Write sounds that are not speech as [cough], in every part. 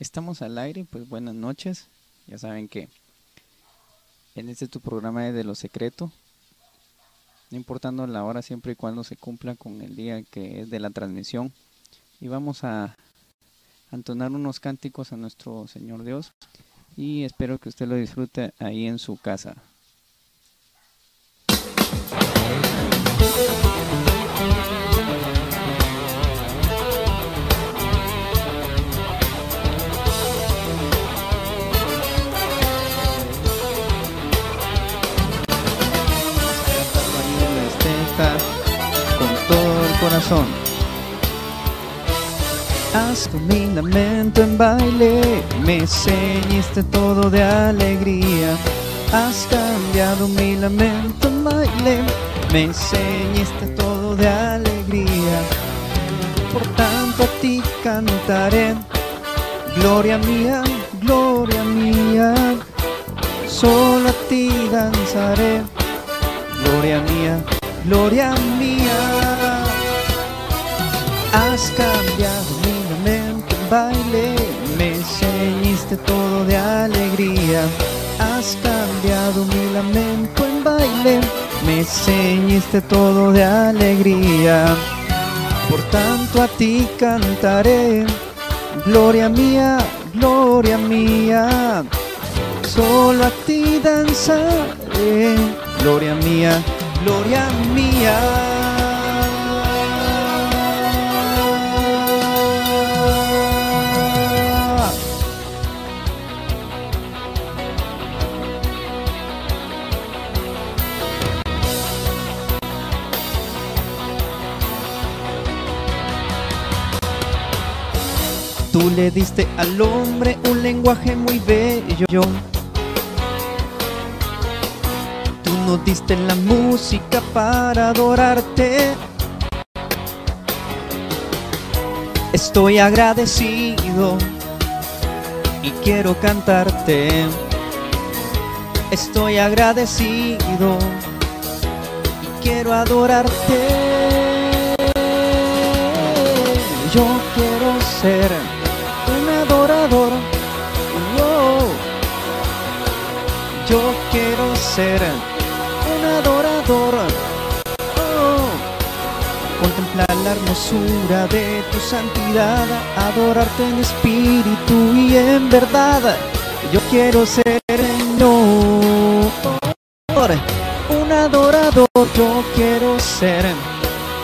Estamos al aire, pues buenas noches. Ya saben que en este tu programa es de lo secreto. No importando la hora, siempre y cuando se cumpla con el día que es de la transmisión. Y vamos a entonar unos cánticos a nuestro Señor Dios. Y espero que usted lo disfrute ahí en su casa. Corazón. Haz tu mi lamento en baile, me ceñiste todo de alegría. Has cambiado mi lamento en baile, me ceñiste todo de alegría. Por tanto a ti cantaré, gloria mía, gloria mía. Solo a ti danzaré, gloria mía gloria mía. Has cambiado mi lamento en baile, me ceñiste todo de alegría. Has cambiado mi lamento en baile, me ceñiste todo de alegría. Por tanto a ti cantaré, gloria mía, gloria mía. Solo a ti danzaré, gloria mía gloria mía. Tú le diste al hombre un lenguaje muy bello nos diste la música para adorarte. Estoy agradecido y quiero cantarte. Estoy agradecido y quiero adorarte. Yo quiero ser ser adorador. Oh, contemplar la hermosura de tu santidad, adorarte en espíritu y en verdad. Yo quiero ser un adorador. Yo quiero ser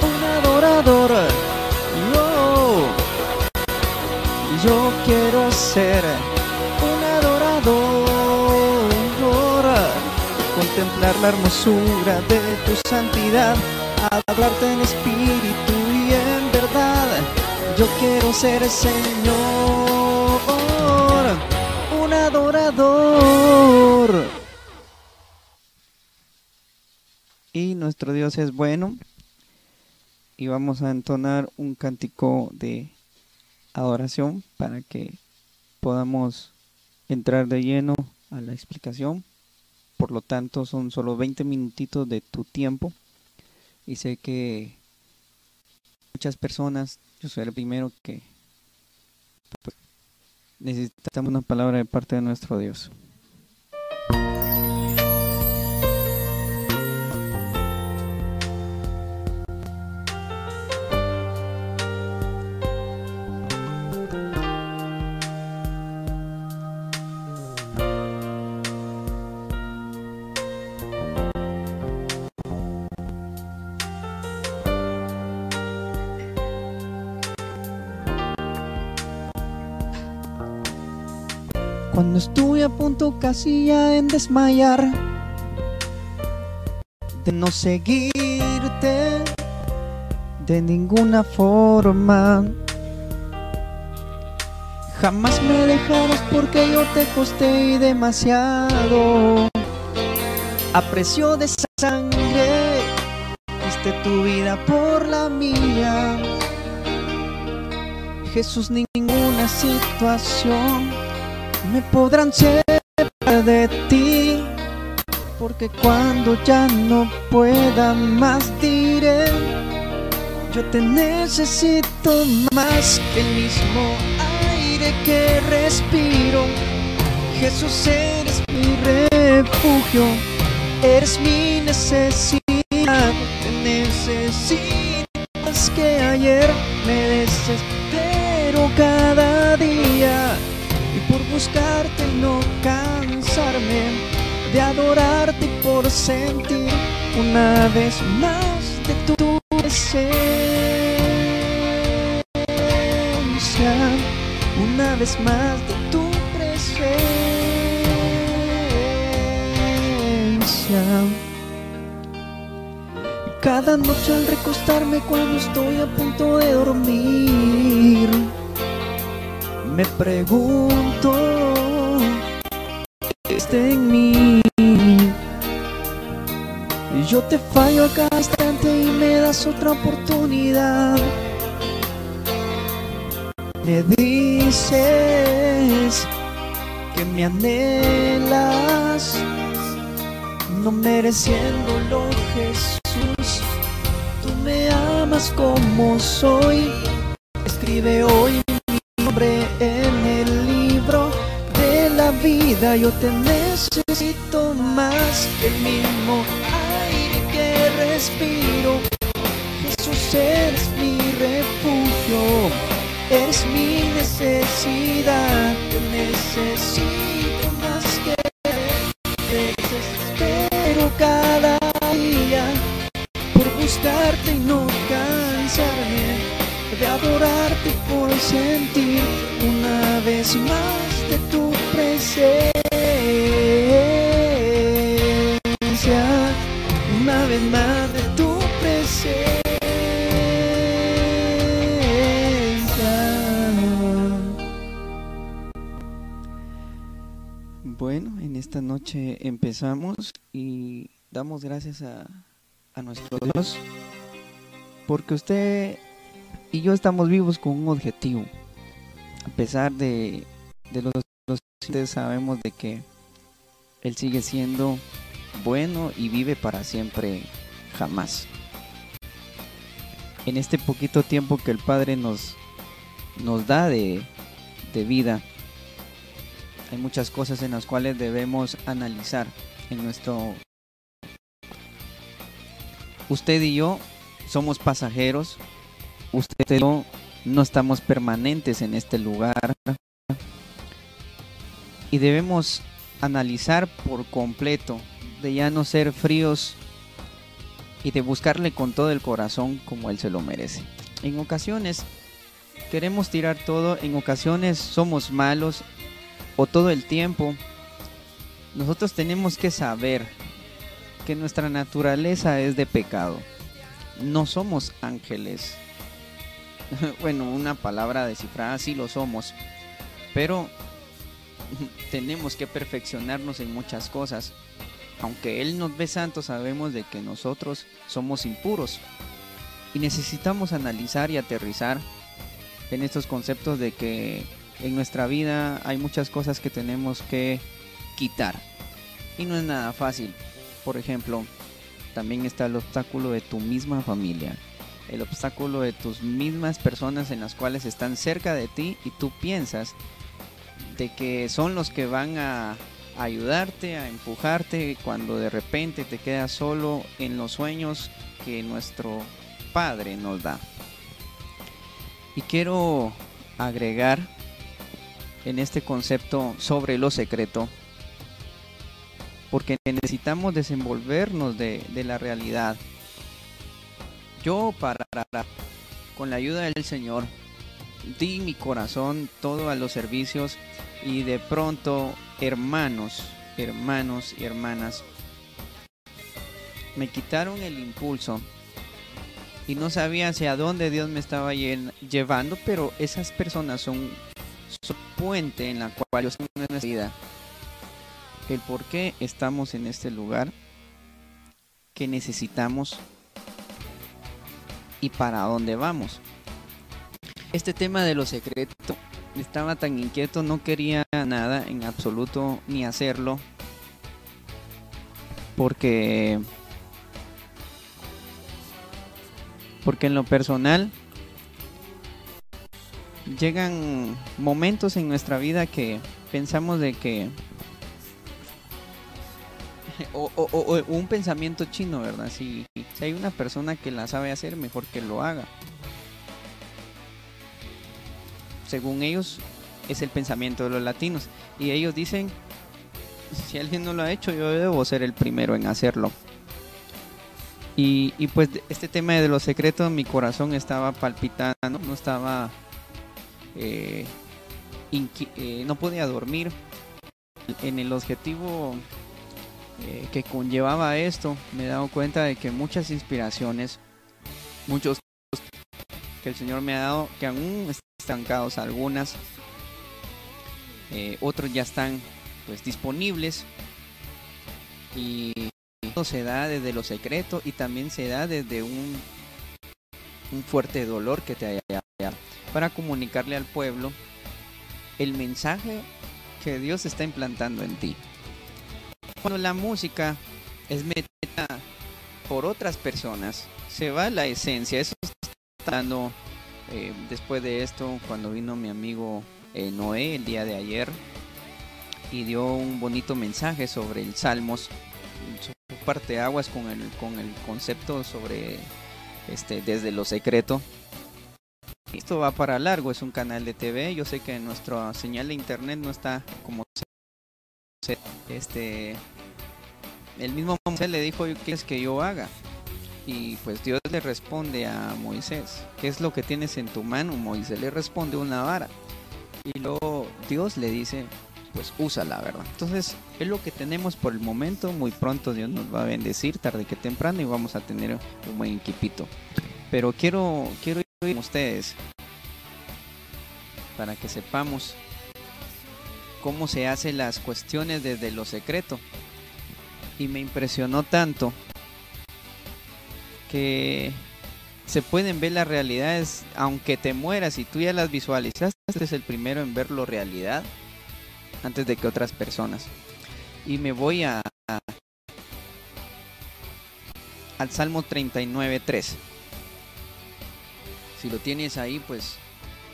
un adorador. Oh, yo quiero ser contemplar la hermosura de tu santidad, hablarte en espíritu y en verdad. Yo quiero ser Señor, un adorador. Y nuestro Dios es bueno. Y vamos a entonar un cántico de adoración para que podamos entrar de lleno a la explicación por lo tanto son solo 20 minutitos de tu tiempo y sé que muchas personas, yo soy el primero que pues, necesitamos una palabra de parte de nuestro Dios. Cuando estuve a punto casi ya en desmayar de no seguirte de ninguna forma. Jamás me dejarás porque yo te costé demasiado. A precio de sangre, diste tu vida por la mía. Jesús, ninguna situación me podrán separar de ti, porque cuando ya no pueda más diré, yo te necesito más que el mismo aire. que respiro. Jesús, eres mi refugio, eres mi necesidad. Te necesito más que ayer, me desespero cada. Y buscarte no cansarme de adorarte por sentir una vez más de tu presencia. Una vez más de tu presencia. Cada noche al recostarme cuando estoy a punto de dormir, me pregunto, ¿qué está en mí? Yo te fallo a cada instante y me das otra oportunidad. Me dices que me anhelas, no mereciéndolo Jesús. Tú me amas como soy. Escribe hoy vida. Yo te necesito más que el mismo respiro. Jesús, eres mi refugio, eres mi necesidad. Te necesito más que desespero cada día por buscarte y no cansarme de adorarte por sentir una vez más de tu presencia. más de tu presencia. Bueno, en esta noche empezamos y damos gracias a, a nuestro Dios porque usted y yo estamos vivos con un objetivo. A pesar de, de los, los sabemos de que Él sigue siendo bueno y vive para siempre jamás. En este poquito tiempo que el Padre nos, nos da de, de vida, hay muchas cosas en las cuales debemos analizar en nuestro... Usted y yo somos pasajeros, usted y yo no estamos permanentes en este lugar y debemos analizar por completo de ya no ser fríos y de buscarle con todo el corazón como Él se lo merece. En ocasiones queremos tirar todo, en ocasiones somos malos o todo el tiempo. Nosotros tenemos que saber que nuestra naturaleza es de pecado. No somos ángeles. [laughs] bueno, una palabra descifrada sí lo somos, pero [laughs] tenemos que perfeccionarnos en muchas cosas aunque Él nos ve santos, sabemos de que nosotros somos impuros. Y necesitamos analizar y aterrizar en estos conceptos de que en nuestra vida hay muchas cosas que tenemos que quitar. Y no es nada fácil. Por ejemplo, también está el obstáculo de tu misma familia. El obstáculo de tus mismas personas en las cuales están cerca de ti y tú piensas de que son los que van a ayudarte, a empujarte cuando de repente te quedas solo en los sueños que nuestro Padre nos da. Y quiero agregar en este concepto sobre lo secreto, porque necesitamos desenvolvernos de, de la realidad. Yo para, con la ayuda del Señor, di mi corazón todo a los servicios y de pronto hermanos, hermanos y hermanas, me quitaron el impulso y no sabía hacia dónde Dios me estaba llevando, pero esas personas son su puente en la cual yo estoy en nuestra vida. El por qué estamos en este lugar, que necesitamos y para dónde vamos. Este tema de lo secreto estaba tan inquieto, no quería nada en absoluto ni hacerlo. Porque porque en lo personal llegan momentos en nuestra vida que pensamos de que o, un pensamiento chino, ¿verdad? Si, si, hay una persona que la sabe hacer, mejor que lo haga. Según ellos, es el pensamiento de los latinos. Y ellos dicen, si alguien no lo ha hecho, yo debo ser el primero en hacerlo. Y, pues este tema de los secretos, mi corazón estaba palpitando, no estaba... Eh, eh, no podía dormir en el objetivo eh, que conllevaba esto, me he dado cuenta de que muchas inspiraciones, muchos que el Señor me ha dado, que aún estancados algunas, eh, otros ya están pues disponibles y esto se da desde lo secreto y también se da desde un, un fuerte dolor que te haya para comunicarle al pueblo el mensaje que Dios está implantando en ti. Cuando la música es metida por otras personas, se va la esencia. Eso está dando eh, después de esto, cuando vino mi amigo eh, Noé el día de ayer y dio un bonito mensaje sobre el Salmos, su parte aguas con el, con el concepto sobre este desde lo secreto. Esto va para largo, es un canal de TV. Yo sé que nuestra señal de internet no está como este el mismo Moisés le dijo, ¿qué quieres que yo haga? Y pues Dios le responde a Moisés, ¿qué es lo que tienes en tu mano? Moisés le responde una vara. Y luego Dios le dice, pues úsala, ¿verdad? Entonces es lo que tenemos por el momento. Muy pronto Dios nos va a bendecir, tarde que temprano, y vamos a tener un buen equipito. Pero quiero, quiero ir con ustedes para que sepamos cómo se hacen las cuestiones desde lo secreto y me impresionó tanto se pueden ver las realidades aunque te mueras y tú ya las visualizaste, es el primero en verlo realidad antes de que otras personas. Y me voy a, al Salmo 39.3. Si lo tienes ahí, pues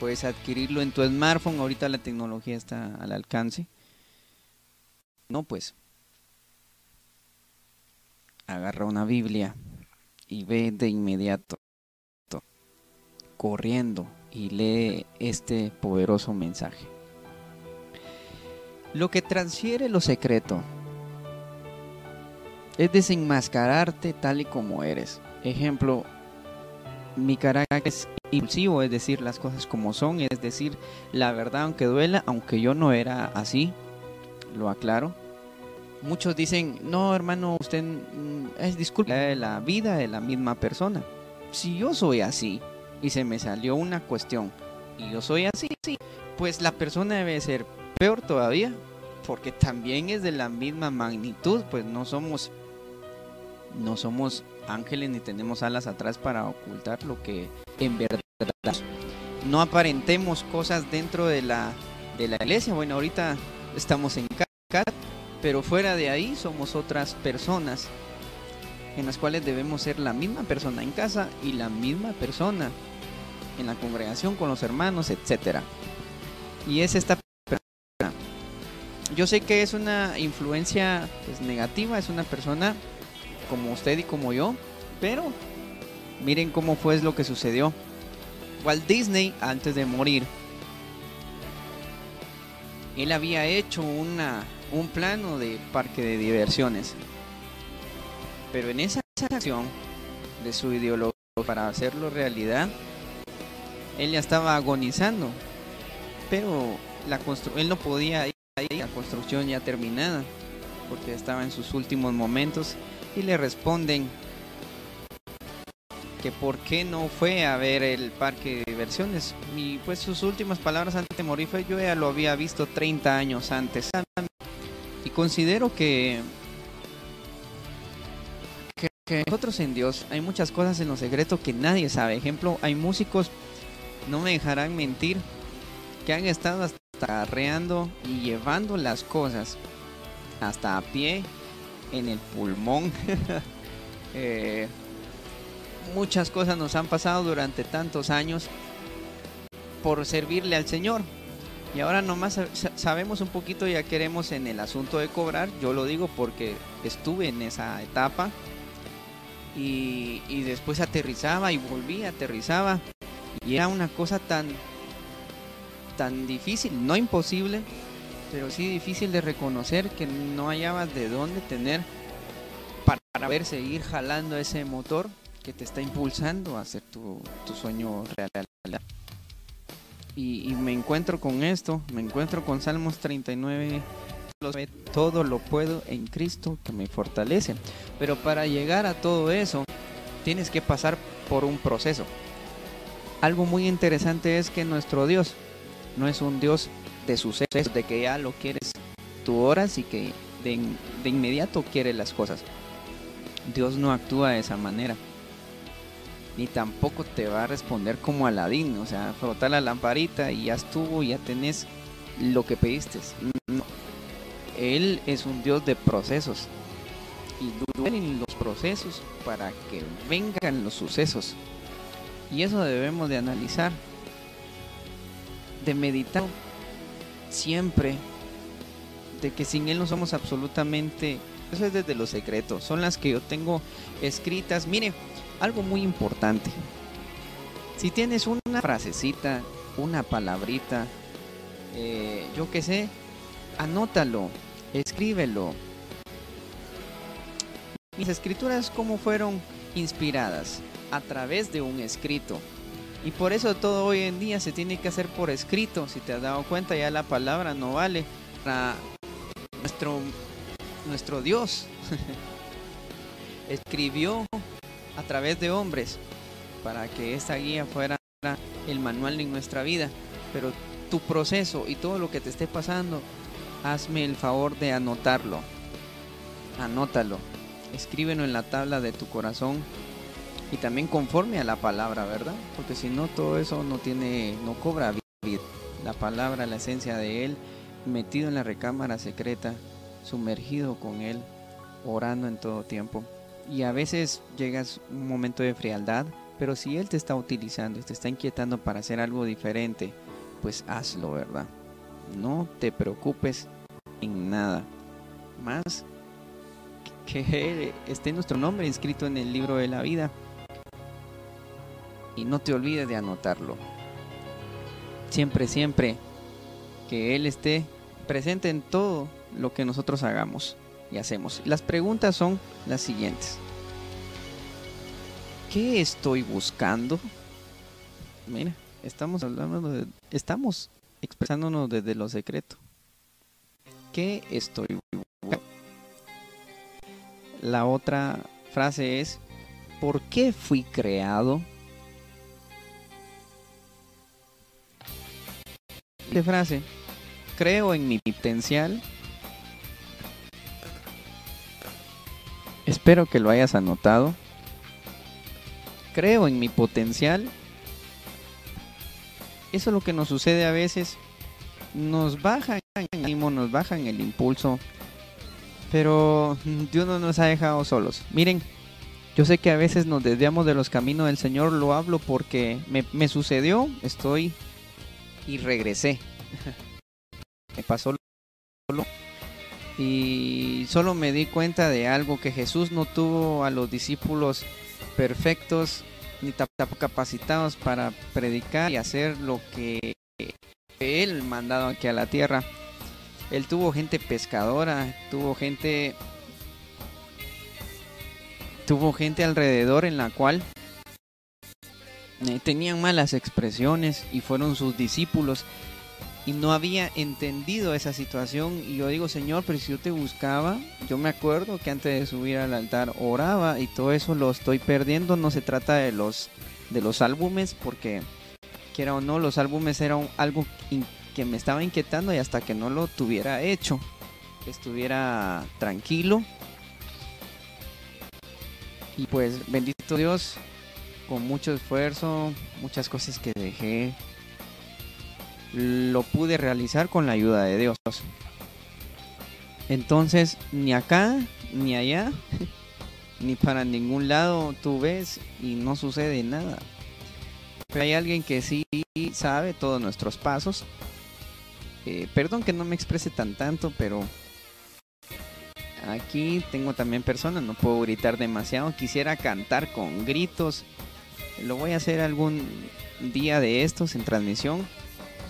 puedes adquirirlo en tu smartphone. Ahorita la tecnología está al alcance. No, pues agarra una Biblia y ve de inmediato, corriendo y lee este poderoso mensaje. Lo que transfiere lo secreto es desenmascararte tal y como eres. Ejemplo, mi carácter es impulsivo, es decir, las cosas como son, es decir, la verdad aunque duela, aunque yo no era así, lo aclaro muchos dicen, no hermano, usted mm, es disculpa de la vida de la misma persona. Si yo soy así y se me salió una cuestión y yo soy así, pues la persona debe ser peor todavía, porque también es de la misma magnitud, pues no somos no somos ángeles ni tenemos alas atrás para ocultar lo que en verdad no aparentemos cosas dentro de la de la iglesia. Bueno, ahorita estamos en casa pero fuera de ahí somos otras personas en las cuales debemos ser la misma persona en casa y la misma persona en la congregación con los hermanos, etcétera. Y es esta persona. Yo sé que es una influencia pues, negativa, es una persona como usted y como yo, pero miren cómo fue lo que sucedió. Walt Disney antes de morir, él había hecho una un plano de parque de diversiones. Pero en esa acción de su ideología para hacerlo realidad, él ya estaba agonizando. Pero la él no podía ir a la construcción ya terminada, porque estaba en sus últimos momentos y le responden que por qué no fue a ver el parque de diversiones. Y pues sus últimas palabras antes de morir fue yo ya lo había visto 30 años antes considero que, nosotros en Dios hay muchas cosas en lo secreto que nadie sabe. Ejemplo, hay músicos, no me dejarán mentir, que han estado hasta arreando y llevando las cosas hasta a pie en el pulmón. [laughs] Eh, muchas cosas nos han pasado durante tantos años por servirle al Señor. Y ahora nomás sabemos un poquito, ya queremos en el asunto de cobrar. Yo lo digo porque estuve en esa etapa. Y, y después aterrizaba y volvía, aterrizaba. Y era una cosa tan, tan difícil, no imposible, pero sí difícil de reconocer que no hallabas de dónde tener para ver seguir jalando ese motor que te está impulsando a hacer tu, tu sueño real. Y, me encuentro con esto, me encuentro con Salmos 39, todo lo puedo en Cristo que me fortalece. Pero para llegar a todo eso, tienes que pasar por un proceso. Algo muy interesante es que nuestro Dios no es un Dios de sucesos, de que ya lo quieres tú horas y que de, de inmediato quiere las cosas. Dios no actúa de esa manera ni tampoco te va a responder como Aladín, o sea, frotar la lamparita y ya estuvo, ya tenés lo que pediste. No. Él es un Dios de procesos y duelen los procesos para que vengan los sucesos. Y eso debemos de analizar, de meditar siempre, de que sin Él no somos absolutamente... Eso es desde los secretos, son las que yo tengo escritas. Mire, algo muy importante. Si tienes una frasecita, una palabrita, eh, yo qué sé, anótalo, escríbelo. Mis escrituras, ¿cómo fueron inspiradas? A través de un escrito. Y por eso todo hoy en día se tiene que hacer por escrito. Si te has dado cuenta, ya la palabra no vale para nuestro, nuestro Dios. [laughs] Escribió a través de hombres para que esta guía fuera el manual de nuestra vida. Pero tu proceso y todo lo que te esté pasando, hazme el favor de anotarlo. Anótalo. Escríbelo en la tabla de tu corazón y también conforme a la palabra, ¿verdad? Porque si no todo eso no tiene no cobra vida. La palabra, la esencia de él metido en la recámara secreta, sumergido con él, orando en todo tiempo. Y a veces llegas un momento de frialdad, pero si Él te está utilizando y te está inquietando para hacer algo diferente, pues hazlo, ¿verdad? No te preocupes en nada. Más que esté nuestro nombre inscrito en el libro de la vida. Y no te olvides de anotarlo. Siempre, siempre que Él esté presente en todo lo que nosotros hagamos y hacemos. Las preguntas son las siguientes. ¿Qué estoy buscando? Mira, estamos hablando de, estamos expresándonos desde lo secreto. ¿Qué estoy buscando? La otra frase es ¿por qué fui creado? De frase, creo en mi potencial Espero que lo hayas anotado. Creo en mi potencial. Eso es lo que nos sucede a veces. Nos baja el ánimo, nos bajan el impulso. Pero Dios no nos ha dejado solos. Miren, yo sé que a veces nos desviamos de los caminos del Señor. Lo hablo porque me, me sucedió. Estoy y regresé. [laughs] me pasó y solo me di cuenta de algo, que Jesús no tuvo a los discípulos perfectos ni capacitados para predicar y hacer lo que él mandado aquí a la tierra. Él tuvo gente pescadora, tuvo gente tuvo gente alrededor en la cual eh, tenían malas expresiones y fueron sus discípulos y no había entendido esa situación. Y yo digo Señor pero si yo te buscaba yo me acuerdo que antes de subir al altar oraba y todo eso lo estoy perdiendo no se trata de los de los álbumes porque quiera o no los álbumes eran algo que me estaba inquietando y hasta que no lo tuviera hecho estuviera tranquilo. Y pues bendito Dios con mucho esfuerzo muchas cosas que dejé lo pude realizar con la ayuda de Dios. Entonces, ni acá, ni allá, [laughs] ni para ningún lado tú ves y no sucede nada. Pero hay alguien que sí sabe todos nuestros pasos. Eh, perdón que no me exprese tan tanto, pero aquí tengo también personas, no puedo gritar demasiado. Quisiera cantar con gritos. Lo voy a hacer algún día de estos en transmisión,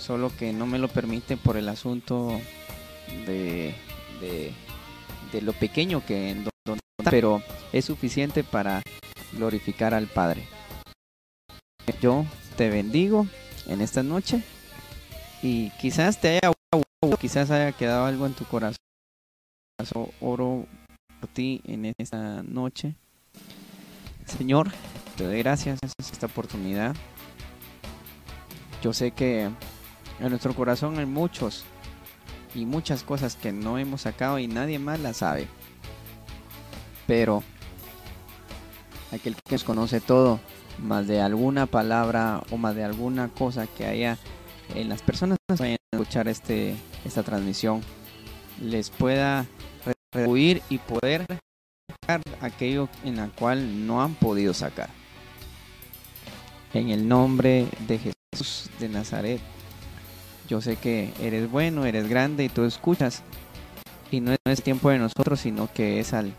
solo que no me lo permite por el asunto de, de, lo pequeño que pero es suficiente para glorificar al Padre. Yo te bendigo en esta noche y quizás te haya quizás haya quedado algo en tu corazón. Oro por ti en esta noche. Señor, te doy gracias por esta oportunidad. Yo sé que en nuestro corazón hay muchos y muchas cosas que no hemos sacado y nadie más las sabe. Pero aquel que nos conoce todo, más de alguna palabra o más de alguna cosa que haya en las personas que vayan a escuchar este, esta transmisión, les pueda retribuir y poder sacar aquello en la cual no han podido sacar. En el nombre de Jesús de Nazaret, yo sé que eres bueno, eres grande y tú escuchas. Y no es tiempo de nosotros, sino que es al,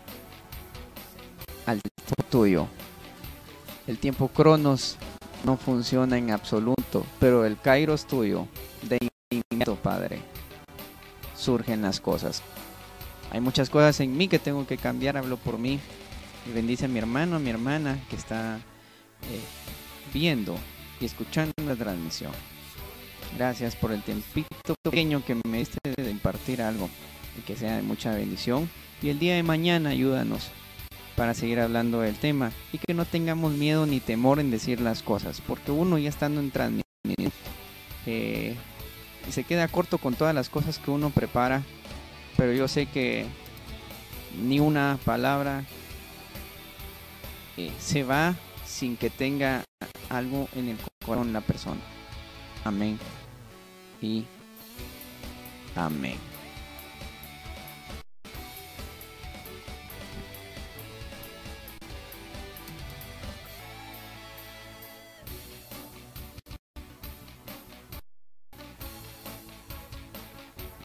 al tiempo tuyo. El tiempo cronos no funciona en absoluto, pero el kairos tuyo, de inmediato, Padre, surgen las cosas. Hay muchas cosas en mí que tengo que cambiar, hablo por mí. Y bendice a mi hermano, a mi hermana que está eh, viendo y escuchando la transmisión. Gracias por el tiempito pequeño que me diste de impartir algo y que sea de mucha bendición. Y el día de mañana ayúdanos para seguir hablando del tema y que no tengamos miedo ni temor en decir las cosas, porque uno ya estando en transmisión eh, se queda corto con todas las cosas que uno prepara, pero yo sé que ni una palabra eh, se va sin que tenga algo en el corazón la persona. Amén Um, y amén.